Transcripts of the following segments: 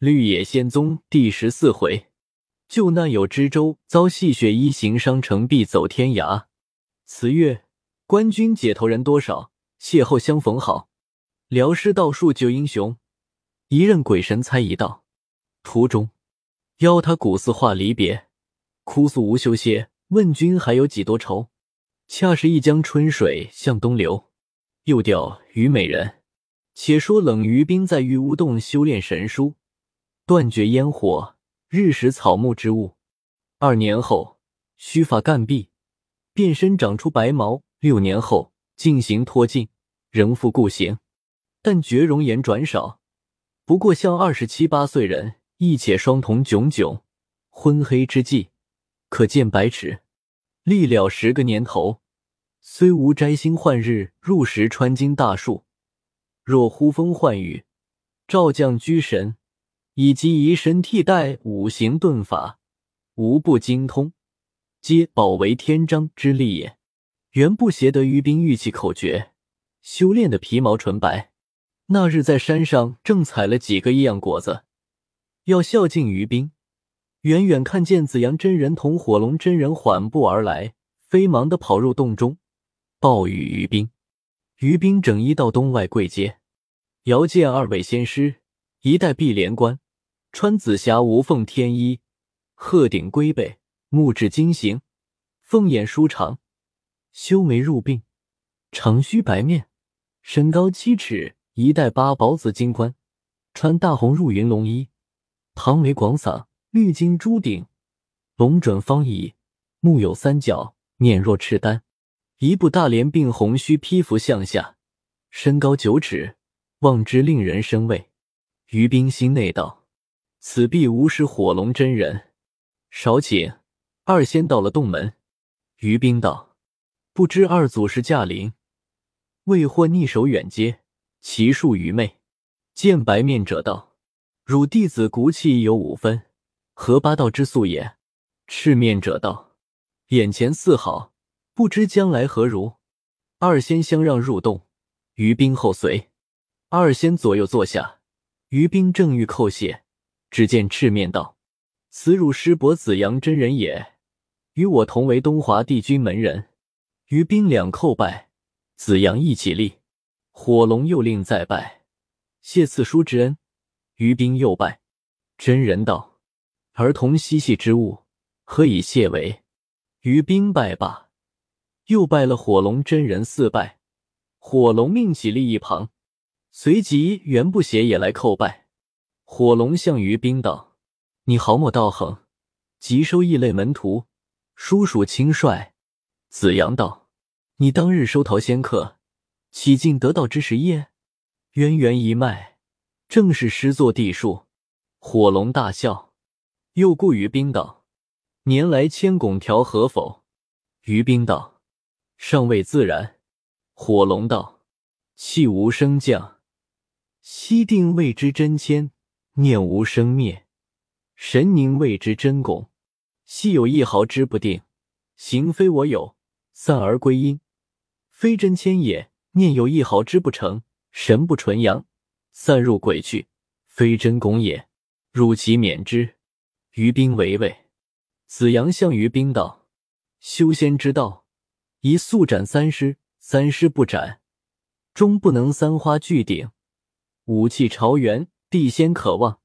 绿野仙踪第十四回，救难有知州，遭戏谑一行伤成必走天涯。词曰：官军解头人多少，邂逅相逢好。聊师道术救英雄，一任鬼神猜一道。途中邀他古寺话离别，哭诉无休歇。问君还有几多愁？恰是一江春水向东流。又调虞美人。且说冷于冰在玉屋洞修炼神书，断绝烟火，日食草木之物。二年后，须发干毕，变身长出白毛。六年后，进行脱尽，仍复故形，但觉容颜转少，不过像二十七八岁人。亦且双瞳炯炯，昏黑之际，可见百尺。历了十个年头，虽无摘星换日，入时穿金大术。若呼风唤雨、照将居神，以及移神替代五行遁法，无不精通，皆保为天章之力也。原不邪得于冰玉器口诀，修炼的皮毛纯白。那日在山上正采了几个异样果子。要孝敬于冰，远远看见紫阳真人同火龙真人缓步而来，飞忙的跑入洞中，报与于冰。于冰整衣到东外跪阶，遥见二位仙师，一代碧莲冠，穿紫霞无缝天衣，鹤顶龟背，目至金形，凤眼舒长，修眉入鬓，长须白面，身高七尺，一戴八宝紫金冠，穿大红入云龙衣。庞眉广嗓，绿金珠顶，龙准方仪，目有三角，面若赤丹，一部大莲鬓红须披拂向下，身高九尺，望之令人生畏。于冰心内道：“此必无是火龙真人。”少顷，二仙到了洞门。于冰道：“不知二祖师驾临，未获逆手远接，其术愚昧。”见白面者道。汝弟子骨气有五分，何八道之素也？赤面者道：“眼前似好，不知将来何如？”二仙相让入洞，于冰后随。二仙左右坐下，于冰正欲叩谢，只见赤面道：“此汝师伯子阳真人也，与我同为东华帝君门人。”于兵两叩拜，子阳亦起立。火龙又令再拜，谢赐书之恩。于兵又拜真人道：“儿童嬉戏之物，何以谢为？”于兵拜罢，又拜了火龙真人四拜。火龙命起立一旁，随即袁不邪也来叩拜。火龙向于冰道：“你豪莫道行，即收异类门徒，叔属轻率。”子阳道：“你当日收桃仙客，岂尽得道之时耶？渊源一脉。”正是师作地术，火龙大笑，又顾于冰道：“年来千拱调和否？”于冰道：“尚未自然。”火龙道：“气无升降，息定谓之真谦；念无生灭，神宁谓之真拱。息有一毫之不定，行非我有，散而归阴，非真谦也；念有一毫之不成，神不纯阳。”散入鬼去，非真功也。汝其免之。于冰为畏。子阳向于冰道：“修仙之道，宜速斩三尸，三尸不斩，终不能三花聚顶。武器朝元，地仙可望，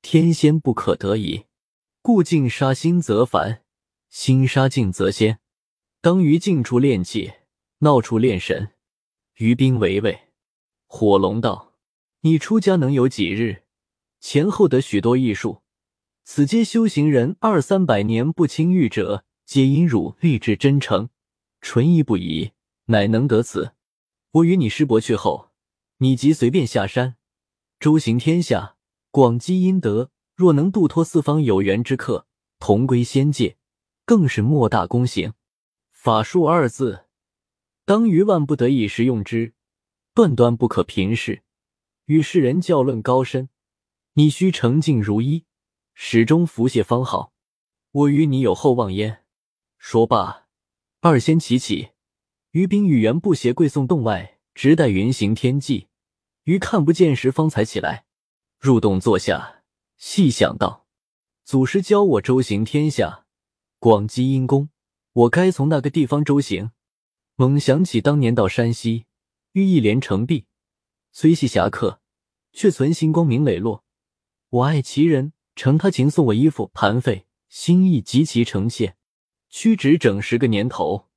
天仙不可得矣。故尽杀心则凡，心杀尽则仙。当于静处炼气，闹处炼神。”于冰为畏。火龙道。你出家能有几日？前后得许多艺术，此皆修行人二三百年不轻遇者，皆因汝立志真诚、纯意不移，乃能得此。我与你师伯去后，你即随便下山，周行天下，广积阴德。若能度脱四方有缘之客，同归仙界，更是莫大功行。法术二字，当于万不得已时用之，断断不可平视。与世人较论高深，你须澄净如一，始终服谢方好。我与你有厚望焉。说罢，二仙齐起，于冰与元不邪跪送洞外，直待云行天际。于看不见时，方才起来，入洞坐下。细想道：“祖师教我周行天下，广积阴功，我该从那个地方周行。”猛想起当年到山西，遇一连城壁，虽系侠客，却存心光明磊落。我爱其人，承他情，送我衣服盘费，心意极其诚切。屈指整十个年头，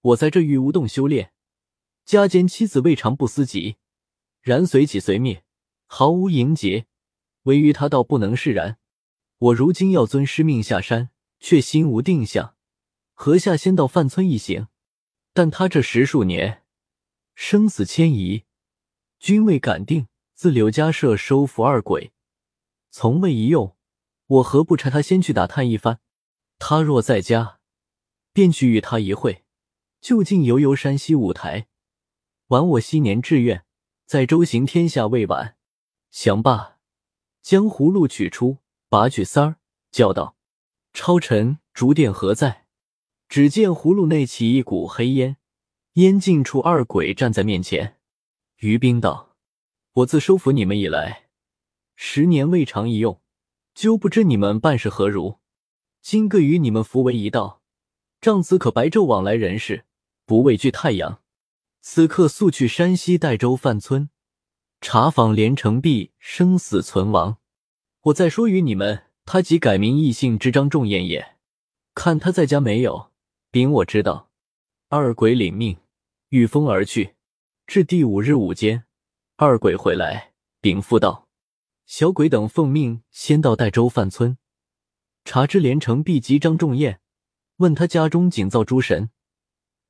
我在这玉无洞修炼，家间妻子未尝不思及，然随起随灭，毫无迎结。唯于他倒不能释然。我如今要遵师命下山，却心无定向。何下仙到范村一行，但他这十数年生死迁移，均未敢定。自柳家社收服二鬼，从未一用。我何不差他先去打探一番？他若在家，便去与他一会，就近游游山西五台，完我昔年志愿，在周行天下未晚。想罢。将葫芦取出，拔去三儿，叫道：“超尘，竹电何在？”只见葫芦内起一股黑烟，烟尽处，二鬼站在面前。于冰道：“我自收服你们以来，十年未尝一用，究不知你们办事何如。今个与你们扶为一道，仗此可白昼往来人世，不畏惧太阳。此刻速去山西代州范村。”查访连城璧生死存亡，我再说与你们，他即改名易姓之张仲彦也。看他在家没有？禀我知道。二鬼领命，御风而去。至第五日午间，二鬼回来禀父道：小鬼等奉命先到代州范村，查知连城璧及张仲彦，问他家中仅造诸神，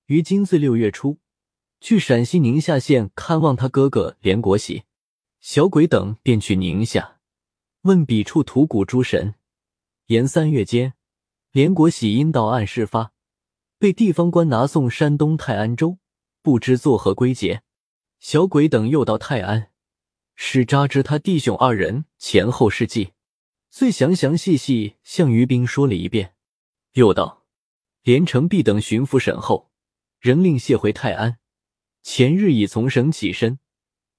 于今岁六月初。去陕西宁夏县看望他哥哥连国喜，小鬼等便去宁夏，问彼处土谷诸神。延三月间，连国喜因到案事发，被地方官拿送山东泰安州，不知作何归结。小鬼等又到泰安，使扎知他弟兄二人前后事迹，遂详详细细向于兵说了一遍。又道连城璧等巡抚审后，仍令谢回泰安。前日已从省起身，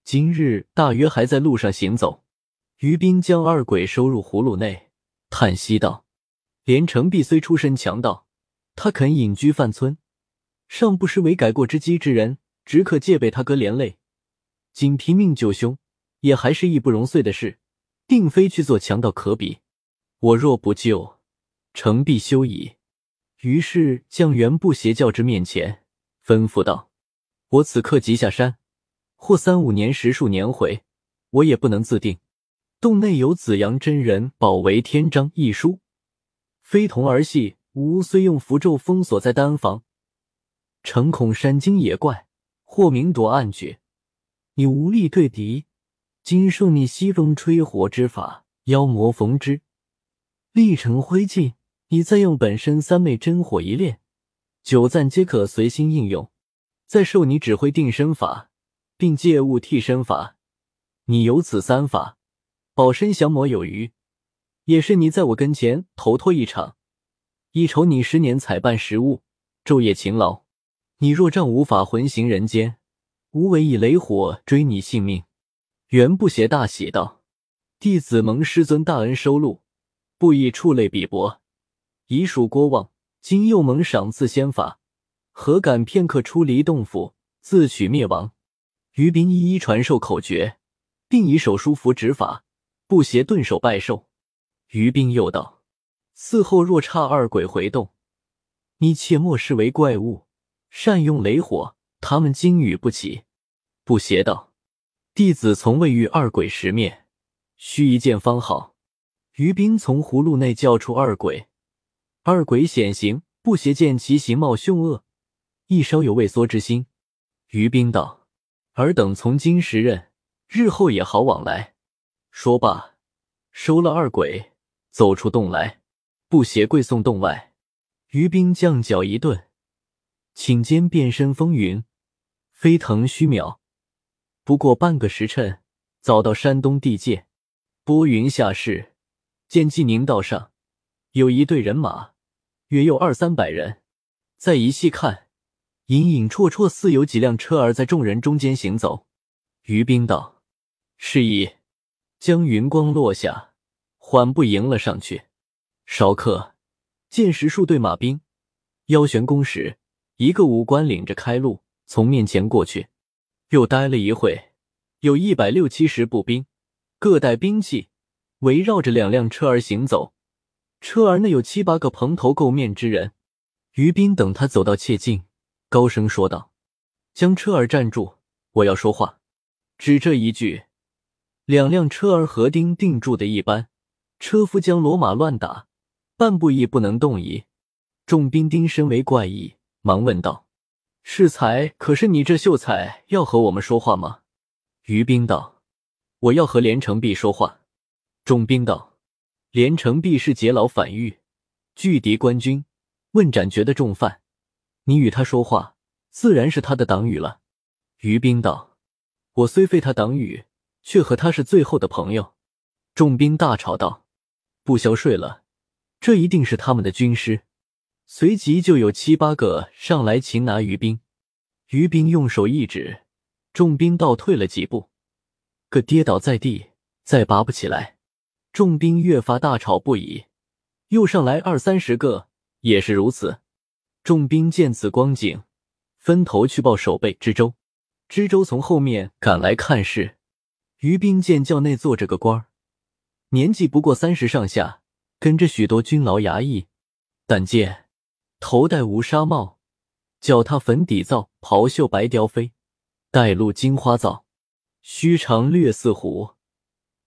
今日大约还在路上行走。于斌将二鬼收入葫芦内，叹息道：“连城璧虽出身强盗，他肯隐居范村，尚不失为改过之机之人，只可戒备他哥连累。仅拼命救兄，也还是义不容遂的事，并非去做强盗可比。我若不救，城必休矣。”于是将原部邪教之面前，吩咐道。我此刻即下山，或三五年、十数年回，我也不能自定。洞内有紫阳真人保为天章一书，非同儿戏。吾虽用符咒封锁在丹房，诚恐山精野怪或明夺暗举，你无力对敌。今受你西风吹火之法，妖魔逢之，立成灰烬。你再用本身三昧真火一炼，九赞皆可随心应用。再受你指挥定身法，并借物替身法，你有此三法，保身降魔有余，也是你在我跟前头脱一场，一酬你十年采办食物，昼夜勤劳。你若仗无法魂行人间，无为以雷火追你性命。袁不邪大喜道：“弟子蒙师尊大恩收录，不以触类比薄，已属过望。今又蒙赏赐仙法。”何敢片刻出离洞府，自取灭亡？于斌一一传授口诀，并以手书符指法，不携顿首拜寿。于斌又道：“嗣后若差二鬼回洞，你切莫视为怪物，善用雷火，他们惊雨不起。”不邪道：“弟子从未遇二鬼十面，须一见方好。”于斌从葫芦内叫出二鬼，二鬼显形，不邪见其形貌凶恶。亦稍有畏缩之心，于冰道：“尔等从今时任，日后也好往来。”说罢，收了二鬼，走出洞来。不鞋跪送洞外，于冰将脚一顿，顷间变身风云，飞腾虚渺。不过半个时辰，早到山东地界。拨云下市，见济宁道上有一队人马，约有二三百人。再一细看。隐隐绰绰，似有几辆车儿在众人中间行走。于冰道：“示意。”将云光落下，缓步迎了上去。少客见十数队马兵腰悬弓时，一个武官领着开路，从面前过去。又待了一会，有一百六七十步兵，各带兵器，围绕着两辆车儿行走。车儿内有七八个蓬头垢面之人。于斌等他走到切近，高声说道：“将车儿站住，我要说话。”只这一句，两辆车儿合钉定住的一般，车夫将骡马乱打，半步亦不能动移。众兵丁身为怪异，忙问道：“适才，可是你这秀才要和我们说话吗？”于兵道：“我要和连城璧说话。”众兵道：“连城璧是劫牢反狱，拒敌官军。”问斩决的重犯，你与他说话，自然是他的党羽了。于兵道：“我虽非他党羽，却和他是最后的朋友。”众兵大吵道：“不消睡了，这一定是他们的军师。”随即就有七八个上来擒拿于兵。于兵用手一指，众兵倒退了几步，个跌倒在地，再拔不起来。众兵越发大吵不已，又上来二三十个。也是如此，众兵见此光景，分头去报守备知州。知州从后面赶来看事。于兵见轿内坐着个官儿，年纪不过三十上下，跟着许多军牢衙役。但见头戴乌纱帽，脚踏粉底皂，袍袖白貂飞，带露金花皂，须长略似虎，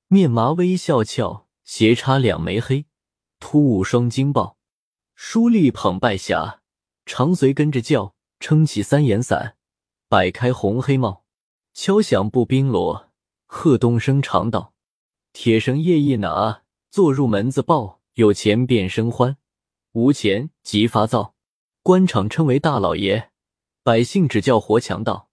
面麻微笑俏，斜插两眉黑，突兀双金豹。书立捧拜匣，常随跟着叫，撑起三眼伞，摆开红黑帽，敲响步兵锣，贺东升长道：“铁绳夜一拿，坐入门子报，有钱便生欢，无钱即发造。”官场称为大老爷，百姓只叫活强盗。